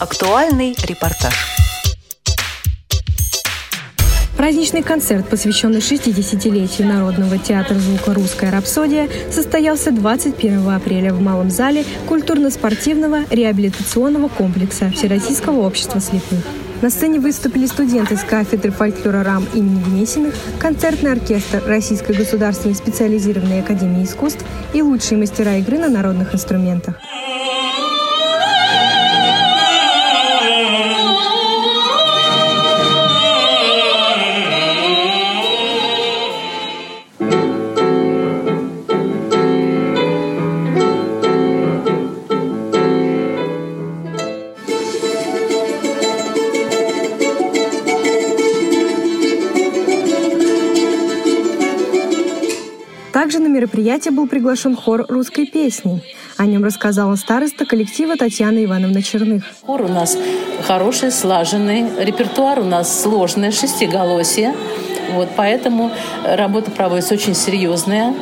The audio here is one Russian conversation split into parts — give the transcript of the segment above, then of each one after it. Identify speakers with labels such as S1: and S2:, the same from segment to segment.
S1: Актуальный репортаж.
S2: Праздничный концерт, посвященный 60-летию Народного театра звука «Русская рапсодия», состоялся 21 апреля в Малом зале культурно-спортивного реабилитационного комплекса Всероссийского общества слепых. На сцене выступили студенты с кафедры фольклора РАМ имени Гнесиных, концертный оркестр Российской государственной специализированной академии искусств и лучшие мастера игры на народных инструментах. Также на мероприятие был приглашен хор русской песни. О нем рассказала староста коллектива Татьяна Ивановна Черных.
S3: Хор у нас хороший, слаженный, репертуар у нас сложный, шестиголосие. Вот, поэтому работа проводится очень серьезная,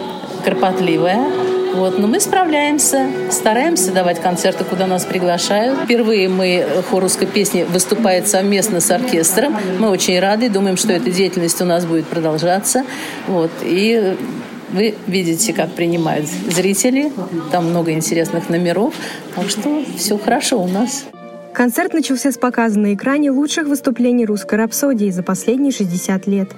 S3: кропотливая. Вот, но мы справляемся, стараемся давать концерты, куда нас приглашают. Впервые мы, хор русской песни, выступает совместно с оркестром. Мы очень рады, думаем, что эта деятельность у нас будет продолжаться. Вот, и вы видите, как принимают зрители. Там много интересных номеров. Так что все хорошо у нас.
S2: Концерт начался с показа на экране лучших выступлений русской рапсодии за последние 60 лет.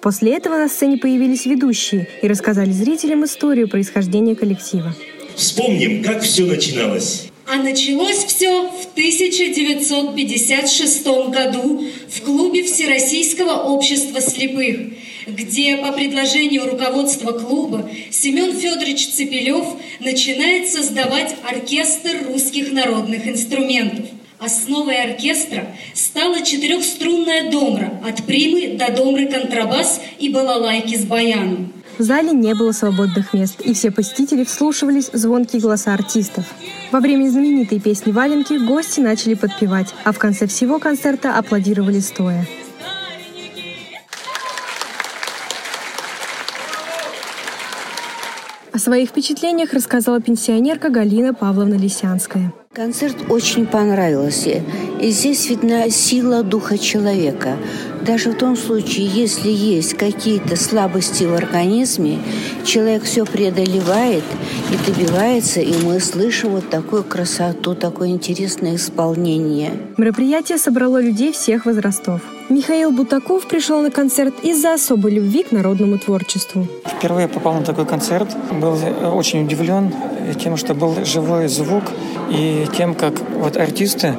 S2: После этого на сцене появились ведущие и рассказали зрителям историю происхождения коллектива.
S4: Вспомним, как все начиналось.
S5: А началось все в 1956 году в клубе Всероссийского общества слепых, где по предложению руководства клуба Семен Федорович Цепелев начинает создавать оркестр русских народных инструментов. Основой оркестра стала четырехструнная домра от примы до домры контрабас и балалайки с баяном.
S2: В зале не было свободных мест, и все посетители вслушивались в звонкие голоса артистов. Во время знаменитой песни «Валенки» гости начали подпевать, а в конце всего концерта аплодировали стоя. О своих впечатлениях рассказала пенсионерка Галина Павловна Лисянская.
S6: Концерт очень понравился. И здесь видна сила духа человека. Даже в том случае, если есть какие-то слабости в организме, человек все преодолевает и добивается, и мы слышим вот такую красоту, такое интересное исполнение.
S2: Мероприятие собрало людей всех возрастов. Михаил Бутаков пришел на концерт из-за особой любви к народному творчеству.
S7: Впервые попал на такой концерт. Был очень удивлен тем, что был живой звук и тем, как вот артисты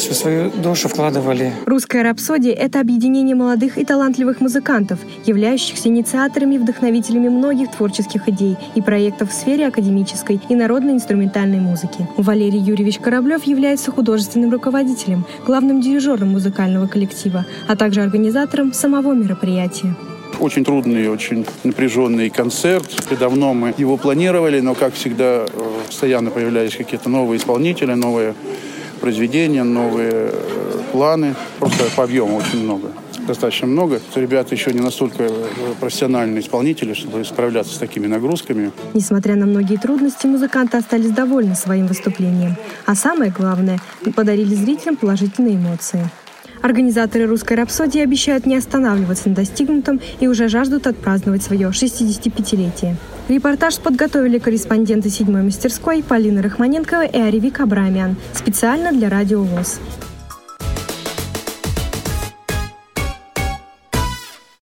S7: всю свою душу вкладывали.
S2: Русская рапсодия – это объединение молодых и талантливых музыкантов, являющихся инициаторами и вдохновителями многих творческих идей и проектов в сфере академической и народной инструментальной музыки. Валерий Юрьевич Кораблев является художественным руководителем, главным дирижером музыкального коллектива, а также организатором самого мероприятия.
S8: Очень трудный, очень напряженный концерт. И давно мы его планировали, но, как всегда, э, постоянно появлялись какие-то новые исполнители, новые произведения, новые э, планы. Просто по объему очень много достаточно много. Ребята еще не настолько э, профессиональные исполнители, чтобы справляться с такими нагрузками.
S2: Несмотря на многие трудности, музыканты остались довольны своим выступлением. А самое главное, подарили зрителям положительные эмоции. Организаторы «Русской рапсодии» обещают не останавливаться на достигнутом и уже жаждут отпраздновать свое 65-летие. Репортаж подготовили корреспонденты седьмой мастерской Полина Рахманенкова и Аревик Абрамян специально для Радио ВОЗ.